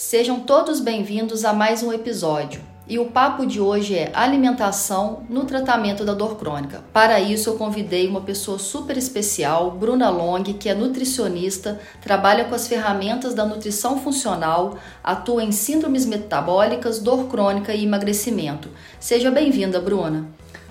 Sejam todos bem-vindos a mais um episódio. E o papo de hoje é alimentação no tratamento da dor crônica. Para isso, eu convidei uma pessoa super especial, Bruna Long, que é nutricionista, trabalha com as ferramentas da nutrição funcional, atua em síndromes metabólicas, dor crônica e emagrecimento. Seja bem-vinda, Bruna.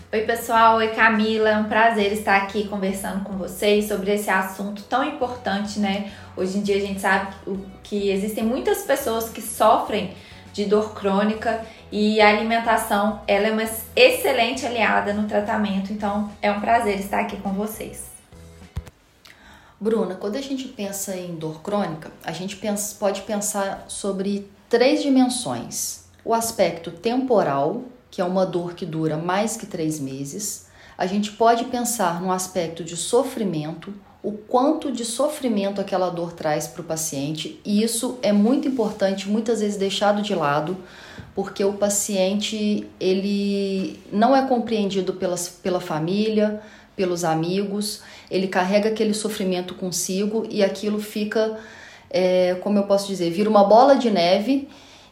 Oi, pessoal. Oi, Camila. É um prazer estar aqui conversando com vocês sobre esse assunto tão importante, né? Hoje em dia a gente sabe que existem muitas pessoas que sofrem de dor crônica e a alimentação ela é uma excelente aliada no tratamento. Então, é um prazer estar aqui com vocês. Bruna, quando a gente pensa em dor crônica, a gente pensa, pode pensar sobre três dimensões: o aspecto temporal, que é uma dor que dura mais que três meses. A gente pode pensar no aspecto de sofrimento, o quanto de sofrimento aquela dor traz para o paciente, e isso é muito importante, muitas vezes deixado de lado, porque o paciente ele não é compreendido pelas, pela família, pelos amigos, ele carrega aquele sofrimento consigo e aquilo fica, é, como eu posso dizer, vira uma bola de neve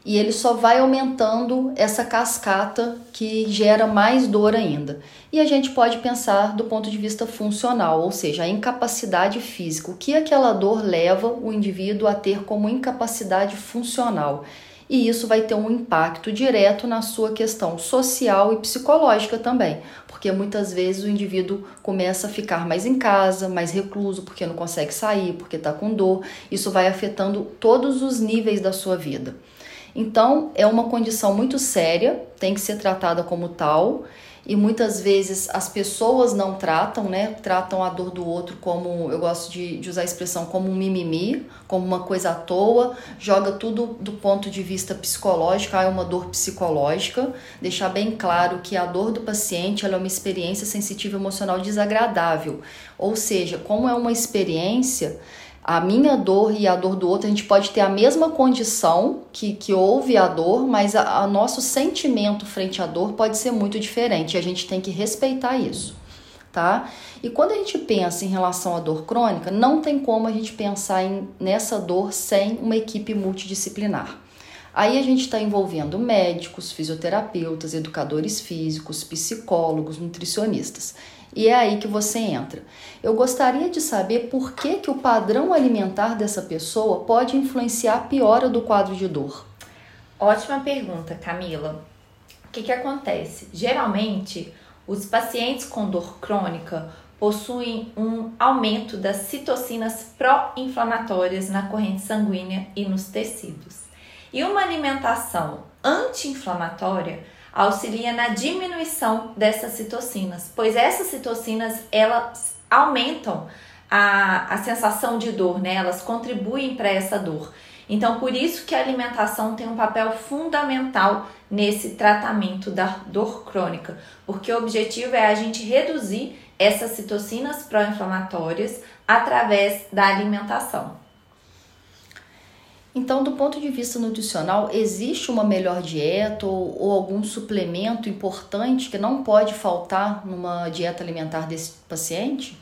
e ele só vai aumentando essa cascata que gera mais dor ainda. E a gente pode pensar do ponto de vista funcional, ou seja, a incapacidade física, o que aquela dor leva o indivíduo a ter como incapacidade funcional. E isso vai ter um impacto direto na sua questão social e psicológica também, porque muitas vezes o indivíduo começa a ficar mais em casa, mais recluso, porque não consegue sair, porque está com dor. Isso vai afetando todos os níveis da sua vida. Então, é uma condição muito séria, tem que ser tratada como tal, e muitas vezes as pessoas não tratam, né? Tratam a dor do outro como, eu gosto de, de usar a expressão, como um mimimi, como uma coisa à toa, joga tudo do ponto de vista psicológico, ah, é uma dor psicológica, deixar bem claro que a dor do paciente é uma experiência sensitiva emocional desagradável, ou seja, como é uma experiência a minha dor e a dor do outro, a gente pode ter a mesma condição que, que houve a dor, mas a, nosso sentimento frente à dor pode ser muito diferente. E a gente tem que respeitar isso, tá? E quando a gente pensa em relação à dor crônica, não tem como a gente pensar em, nessa dor sem uma equipe multidisciplinar. Aí a gente está envolvendo médicos, fisioterapeutas, educadores físicos, psicólogos, nutricionistas. E é aí que você entra. Eu gostaria de saber por que, que o padrão alimentar dessa pessoa pode influenciar a piora do quadro de dor. Ótima pergunta, Camila. O que, que acontece? Geralmente, os pacientes com dor crônica possuem um aumento das citocinas pró-inflamatórias na corrente sanguínea e nos tecidos. E uma alimentação anti-inflamatória auxilia na diminuição dessas citocinas, pois essas citocinas elas aumentam a, a sensação de dor, né? Elas contribuem para essa dor. Então, por isso que a alimentação tem um papel fundamental nesse tratamento da dor crônica, porque o objetivo é a gente reduzir essas citocinas pró-inflamatórias através da alimentação. Então, do ponto de vista nutricional, existe uma melhor dieta ou, ou, algum suplemento importante que não pode faltar numa dieta alimentar desse paciente?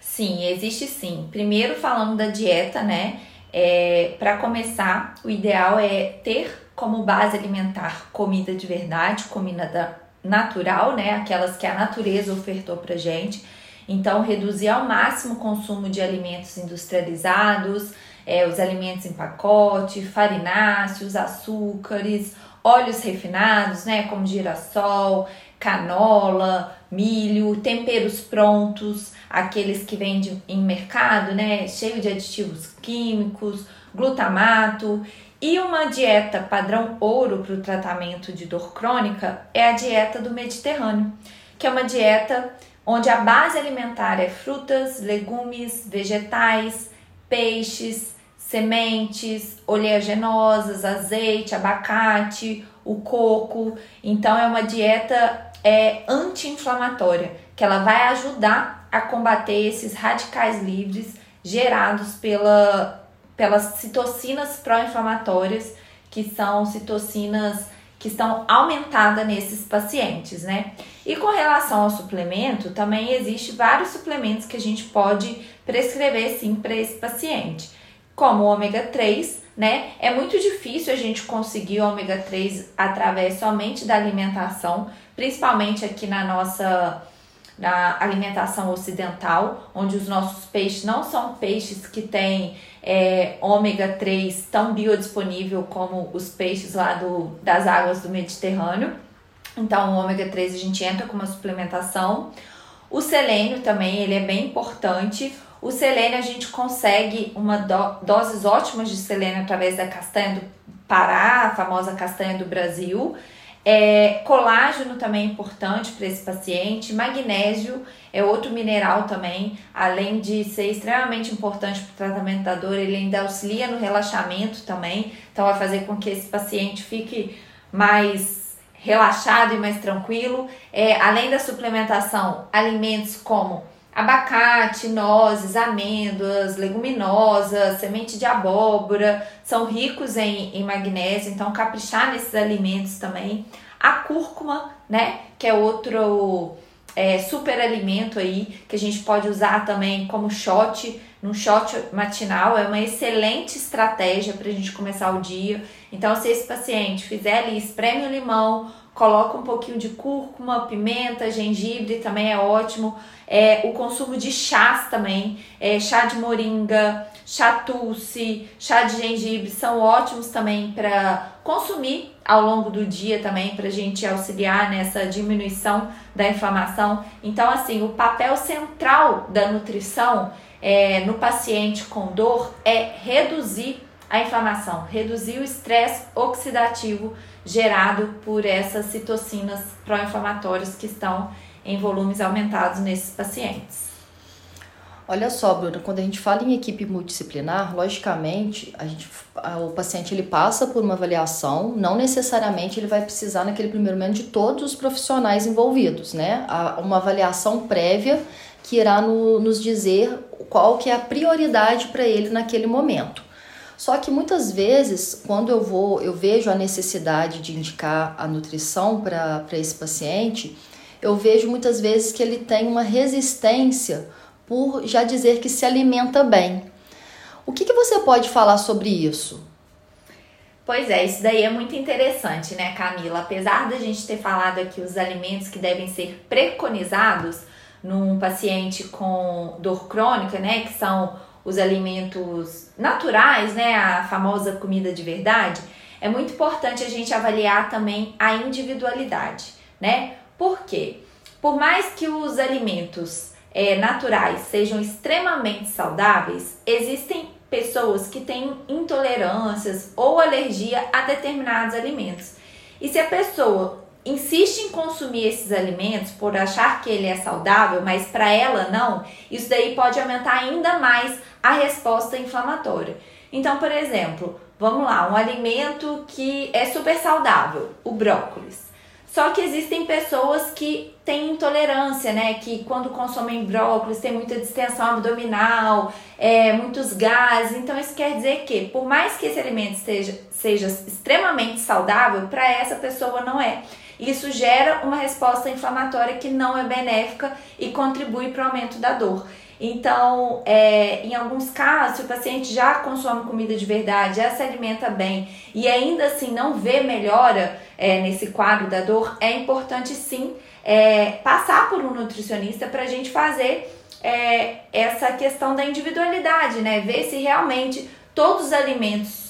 Sim, existe sim. Primeiro, falando da dieta, né? É, Para começar, o ideal é ter como base alimentar comida de verdade, comida natural, né? Aquelas que a natureza ofertou pra gente. Então, reduzir ao máximo o consumo de alimentos industrializados é, os alimentos em pacote, farináceos, açúcares, óleos refinados, né, como girassol, canola, milho, temperos prontos, aqueles que vendem em mercado, né, cheio de aditivos químicos, glutamato. E uma dieta padrão ouro para o tratamento de dor crônica é a dieta do Mediterrâneo, que é uma dieta onde a base alimentar é frutas, legumes, vegetais, peixes, sementes oleaginosas, azeite, abacate, o coco. Então é uma dieta é, anti-inflamatória, que ela vai ajudar a combater esses radicais livres gerados pela, pelas citocinas pró-inflamatórias, que são citocinas que estão aumentadas nesses pacientes, né? E com relação ao suplemento, também existe vários suplementos que a gente pode prescrever sim para esse paciente como o ômega 3, né? É muito difícil a gente conseguir ômega 3 através somente da alimentação, principalmente aqui na nossa na alimentação ocidental, onde os nossos peixes não são peixes que têm é, ômega 3 tão biodisponível como os peixes lá do, das águas do Mediterrâneo. Então, o ômega 3 a gente entra com uma suplementação. O selênio também, ele é bem importante. O selênio a gente consegue uma do, doses ótimas de selênio através da castanha do Pará, a famosa castanha do Brasil. É, colágeno também é importante para esse paciente. Magnésio é outro mineral também, além de ser extremamente importante para o tratamento da dor, ele ainda auxilia no relaxamento também. Então, vai fazer com que esse paciente fique mais relaxado e mais tranquilo. É, além da suplementação, alimentos como abacate, nozes, amêndoas, leguminosas, semente de abóbora, são ricos em, em magnésio, então caprichar nesses alimentos também. A cúrcuma, né, que é outro é, super alimento aí, que a gente pode usar também como shot, num shot matinal, é uma excelente estratégia para a gente começar o dia. Então, se esse paciente fizer ali, espreme o limão, coloca um pouquinho de cúrcuma, pimenta, gengibre, também é ótimo. É, o consumo de chás também, é, chá de moringa, chá tulsi, chá de gengibre são ótimos também para consumir ao longo do dia também para a gente auxiliar nessa diminuição da inflamação. Então, assim, o papel central da nutrição é, no paciente com dor é reduzir a inflamação, reduzir o estresse oxidativo gerado por essas citocinas pró-inflamatórias que estão em volumes aumentados nesses pacientes. Olha só, Bruna, quando a gente fala em equipe multidisciplinar, logicamente, a gente, o paciente ele passa por uma avaliação, não necessariamente ele vai precisar naquele primeiro momento de todos os profissionais envolvidos, né? Uma avaliação prévia que irá no, nos dizer qual que é a prioridade para ele naquele momento. Só que muitas vezes, quando eu vou, eu vejo a necessidade de indicar a nutrição para esse paciente, eu vejo muitas vezes que ele tem uma resistência por já dizer que se alimenta bem. O que, que você pode falar sobre isso? Pois é, isso daí é muito interessante, né, Camila? Apesar da gente ter falado aqui os alimentos que devem ser preconizados num paciente com dor crônica, né, que são os alimentos naturais, né, a famosa comida de verdade, é muito importante a gente avaliar também a individualidade, né? Por quê? Por mais que os alimentos é, naturais sejam extremamente saudáveis, existem pessoas que têm intolerâncias ou alergia a determinados alimentos. E se a pessoa insiste em consumir esses alimentos por achar que ele é saudável, mas para ela não, isso daí pode aumentar ainda mais a resposta inflamatória. Então, por exemplo, vamos lá, um alimento que é super saudável, o brócolis. Só que existem pessoas que têm intolerância, né? Que quando consomem brócolis tem muita distensão abdominal, é, muitos gases. Então isso quer dizer que, por mais que esse alimento seja, seja extremamente saudável, para essa pessoa não é. Isso gera uma resposta inflamatória que não é benéfica e contribui para o aumento da dor. Então, é, em alguns casos, se o paciente já consome comida de verdade, já se alimenta bem e ainda assim não vê melhora é, nesse quadro da dor, é importante sim é, passar por um nutricionista para a gente fazer é, essa questão da individualidade, né? Ver se realmente todos os alimentos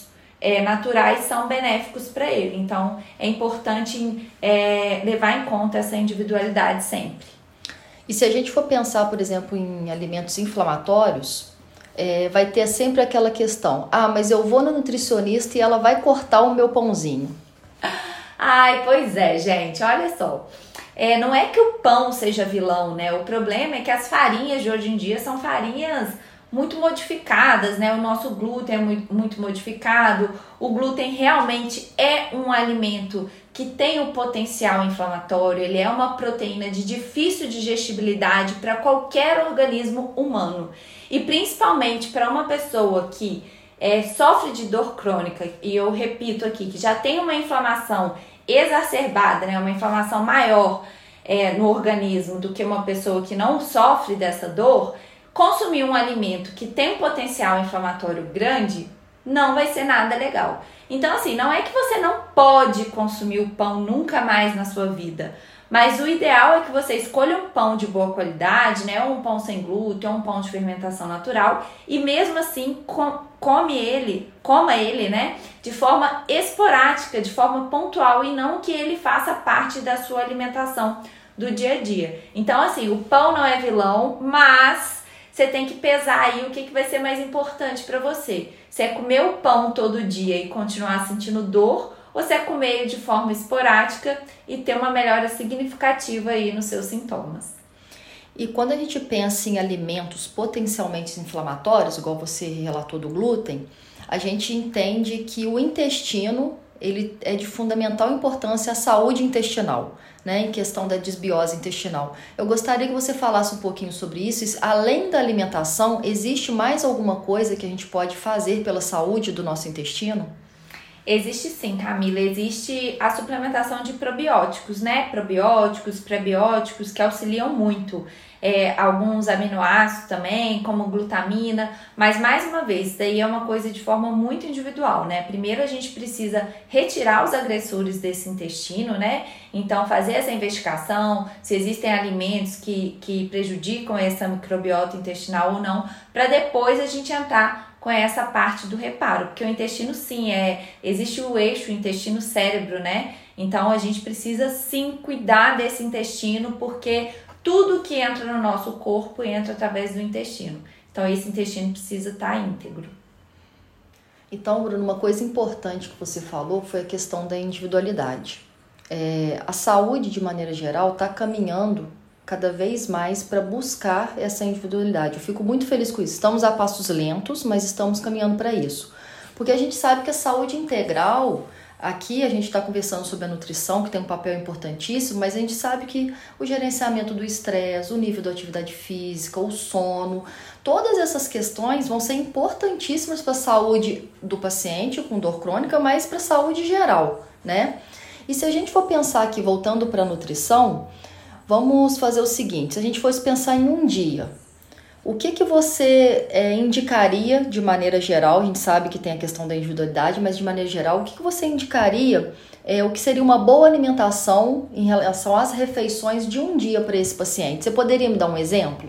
é, naturais são benéficos para ele. Então, é importante é, levar em conta essa individualidade sempre. E se a gente for pensar, por exemplo, em alimentos inflamatórios, é, vai ter sempre aquela questão: ah, mas eu vou no nutricionista e ela vai cortar o meu pãozinho. Ai, pois é, gente, olha só. É, não é que o pão seja vilão, né? O problema é que as farinhas de hoje em dia são farinhas muito modificadas, né? O nosso glúten é muito, modificado. O glúten realmente é um alimento que tem o potencial inflamatório, ele é uma proteína de difícil digestibilidade para qualquer organismo humano. E principalmente para uma pessoa que é, sofre de dor crônica, e eu repito aqui, que já tem uma inflamação exacerbada, né, uma inflamação maior é, no organismo do que uma pessoa que não sofre dessa dor, consumir um alimento que tem um potencial inflamatório grande, não vai ser nada legal. Então, assim, não é que você não pode consumir o pão nunca mais na sua vida. Mas o ideal é que você escolha um pão de boa qualidade, né? Ou um pão sem glúten, ou um pão de fermentação natural, e mesmo assim com, come ele, coma ele, né? De forma esporádica, de forma pontual, e não que ele faça parte da sua alimentação do dia a dia. Então, assim, o pão não é vilão, mas você tem que pesar aí o que, que vai ser mais importante para você. Se é comer o pão todo dia e continuar sentindo dor, ou se é comer de forma esporádica e ter uma melhora significativa aí nos seus sintomas. E quando a gente pensa em alimentos potencialmente inflamatórios, igual você relatou do glúten, a gente entende que o intestino ele é de fundamental importância à saúde intestinal, né, em questão da desbiose intestinal. Eu gostaria que você falasse um pouquinho sobre isso. Além da alimentação, existe mais alguma coisa que a gente pode fazer pela saúde do nosso intestino? Existe sim, Camila. Existe a suplementação de probióticos, né? Probióticos, prebióticos que auxiliam muito. É, alguns aminoácidos também, como glutamina, mas mais uma vez, isso daí é uma coisa de forma muito individual, né? Primeiro a gente precisa retirar os agressores desse intestino, né? Então, fazer essa investigação, se existem alimentos que, que prejudicam essa microbiota intestinal ou não, para depois a gente entrar com essa parte do reparo, porque o intestino sim é, existe o eixo intestino cérebro, né? Então a gente precisa sim cuidar desse intestino, porque tudo que entra no nosso corpo entra através do intestino. Então esse intestino precisa estar tá íntegro. Então, Bruno, uma coisa importante que você falou foi a questão da individualidade. É, a saúde, de maneira geral, está caminhando cada vez mais para buscar essa individualidade. Eu fico muito feliz com isso. Estamos a passos lentos, mas estamos caminhando para isso. Porque a gente sabe que a saúde integral, aqui a gente está conversando sobre a nutrição, que tem um papel importantíssimo, mas a gente sabe que o gerenciamento do estresse, o nível da atividade física, o sono, todas essas questões vão ser importantíssimas para a saúde do paciente com dor crônica, mas para a saúde geral, né? E se a gente for pensar aqui, voltando para a nutrição, Vamos fazer o seguinte: se a gente fosse pensar em um dia, o que, que você é, indicaria de maneira geral? A gente sabe que tem a questão da individualidade, mas de maneira geral, o que, que você indicaria é, o que seria uma boa alimentação em relação às refeições de um dia para esse paciente? Você poderia me dar um exemplo?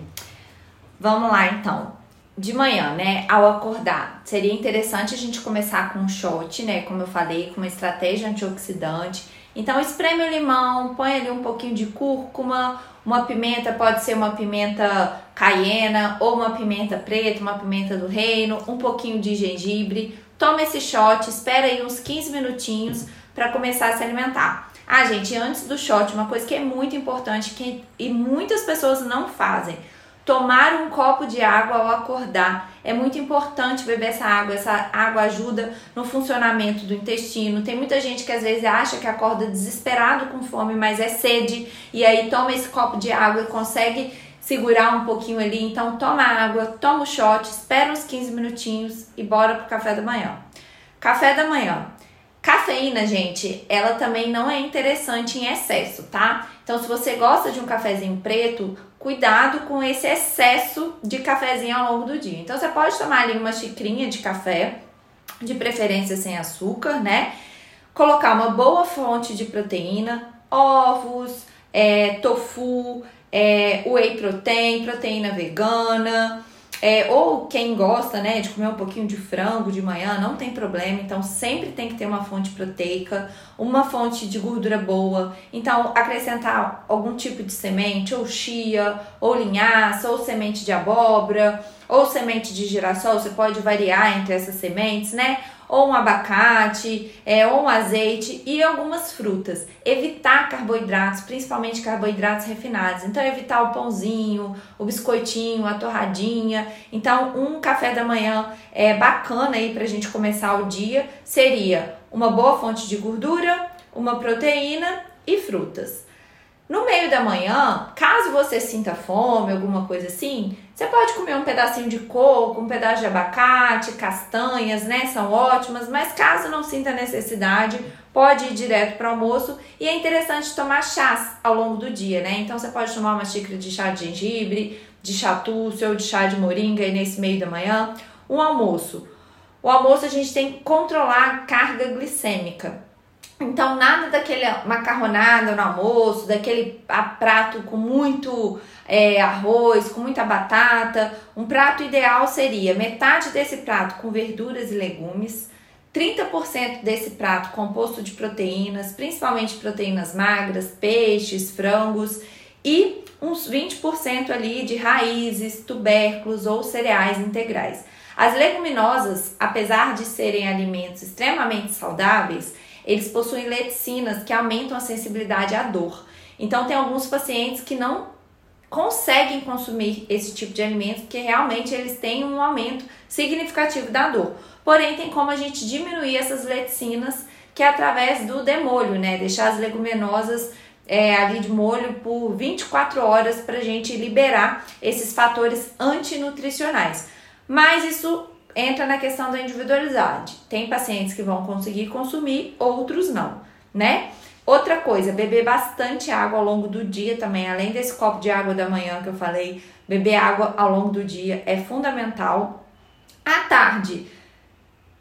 Vamos lá então. De manhã, né, ao acordar, seria interessante a gente começar com um shot, né, como eu falei, com uma estratégia antioxidante então espreme o limão, põe ali um pouquinho de cúrcuma, uma pimenta, pode ser uma pimenta caiena ou uma pimenta preta, uma pimenta do reino, um pouquinho de gengibre. Toma esse shot, espera aí uns 15 minutinhos para começar a se alimentar. Ah, gente, antes do shot, uma coisa que é muito importante que, e muitas pessoas não fazem Tomar um copo de água ao acordar. É muito importante beber essa água. Essa água ajuda no funcionamento do intestino. Tem muita gente que às vezes acha que acorda desesperado com fome, mas é sede. E aí toma esse copo de água e consegue segurar um pouquinho ali. Então toma água, toma o shot, espera uns 15 minutinhos e bora pro café da manhã. Café da manhã. Cafeína, gente, ela também não é interessante em excesso, tá? Então, se você gosta de um cafezinho preto, cuidado com esse excesso de cafezinho ao longo do dia. Então você pode tomar ali uma xicrinha de café, de preferência sem açúcar, né? Colocar uma boa fonte de proteína, ovos, é, tofu, é, whey protein, proteína vegana, é, ou quem gosta, né, de comer um pouquinho de frango de manhã, não tem problema. Então, sempre tem que ter uma fonte proteica, uma fonte de gordura boa. Então, acrescentar algum tipo de semente, ou chia, ou linhaça, ou semente de abóbora, ou semente de girassol. Você pode variar entre essas sementes, né? Ou um abacate, é, ou um azeite e algumas frutas. Evitar carboidratos, principalmente carboidratos refinados. Então, evitar o pãozinho, o biscoitinho, a torradinha. Então, um café da manhã é bacana aí pra gente começar o dia seria uma boa fonte de gordura, uma proteína e frutas. No meio da manhã, caso você sinta fome, alguma coisa assim, você pode comer um pedacinho de coco, um pedaço de abacate, castanhas, né? São ótimas, mas caso não sinta necessidade, pode ir direto para o almoço e é interessante tomar chás ao longo do dia, né? Então você pode tomar uma xícara de chá de gengibre, de chatúcio ou de chá de moringa aí nesse meio da manhã. Um almoço. O almoço a gente tem que controlar a carga glicêmica. Então, nada daquele macarronada no almoço, daquele prato com muito é, arroz, com muita batata. Um prato ideal seria metade desse prato com verduras e legumes, 30% desse prato composto de proteínas, principalmente proteínas magras, peixes, frangos e uns 20% ali de raízes, tubérculos ou cereais integrais. As leguminosas, apesar de serem alimentos extremamente saudáveis, eles possuem leticinas que aumentam a sensibilidade à dor. Então tem alguns pacientes que não conseguem consumir esse tipo de alimento porque realmente eles têm um aumento significativo da dor. Porém, tem como a gente diminuir essas leticinas que é através do demolho, né? Deixar as leguminosas é, ali de molho por 24 horas para a gente liberar esses fatores antinutricionais. Mas isso entra na questão da individualidade. Tem pacientes que vão conseguir consumir, outros não, né? Outra coisa, beber bastante água ao longo do dia também, além desse copo de água da manhã que eu falei, beber água ao longo do dia é fundamental. À tarde,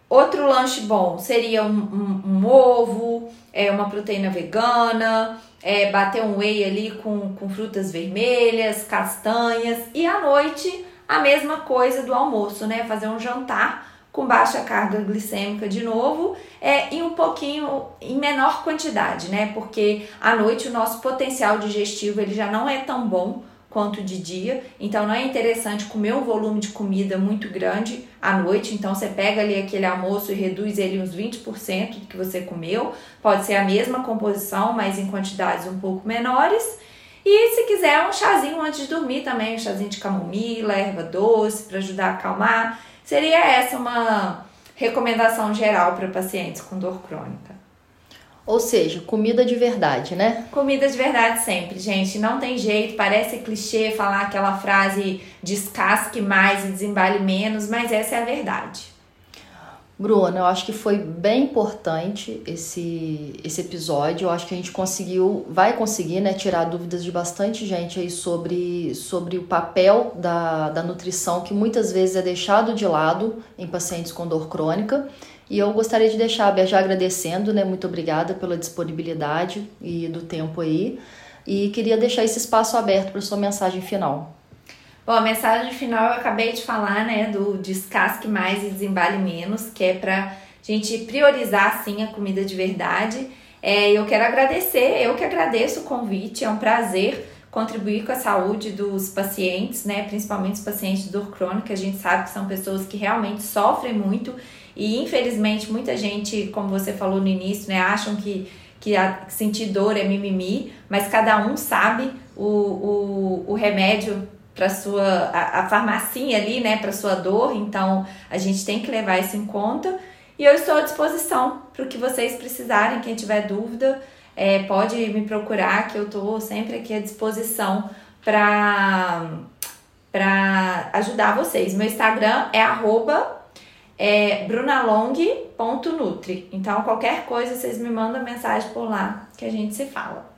outro lanche bom seria um, um, um ovo, é, uma proteína vegana, é, bater um whey ali com, com frutas vermelhas, castanhas. E à noite, a mesma coisa do almoço, né? Fazer um jantar com baixa carga glicêmica de novo, é, e um pouquinho em menor quantidade, né? Porque à noite o nosso potencial digestivo ele já não é tão bom quanto de dia, então não é interessante comer um volume de comida muito grande à noite, então você pega ali aquele almoço e reduz ele uns 20% do que você comeu, pode ser a mesma composição, mas em quantidades um pouco menores. E se quiser um chazinho antes de dormir também, um chazinho de camomila, erva doce para ajudar a acalmar. Seria essa uma recomendação geral para pacientes com dor crônica. Ou seja, comida de verdade, né? Comida de verdade sempre, gente. Não tem jeito, parece clichê falar aquela frase descasque mais e desembale menos, mas essa é a verdade. Bruna, eu acho que foi bem importante esse, esse episódio. Eu acho que a gente conseguiu, vai conseguir, né, tirar dúvidas de bastante gente aí sobre, sobre o papel da, da nutrição, que muitas vezes é deixado de lado em pacientes com dor crônica. E eu gostaria de deixar já agradecendo, né? Muito obrigada pela disponibilidade e do tempo aí. E queria deixar esse espaço aberto para sua mensagem final. Bom, a mensagem final eu acabei de falar, né, do descasque mais e desembale menos, que é pra gente priorizar, sim, a comida de verdade. É, eu quero agradecer, eu que agradeço o convite, é um prazer contribuir com a saúde dos pacientes, né, principalmente os pacientes de dor crônica, a gente sabe que são pessoas que realmente sofrem muito e infelizmente muita gente, como você falou no início, né, acham que, que sentir dor é mimimi, mas cada um sabe o, o, o remédio para sua a, a farmacinha ali, né, para sua dor. Então, a gente tem que levar isso em conta. E eu estou à disposição para o que vocês precisarem. Quem tiver dúvida, é, pode me procurar, que eu estou sempre aqui à disposição para ajudar vocês. Meu Instagram é arroba é, brunalong.nutri. Então, qualquer coisa, vocês me mandam mensagem por lá que a gente se fala.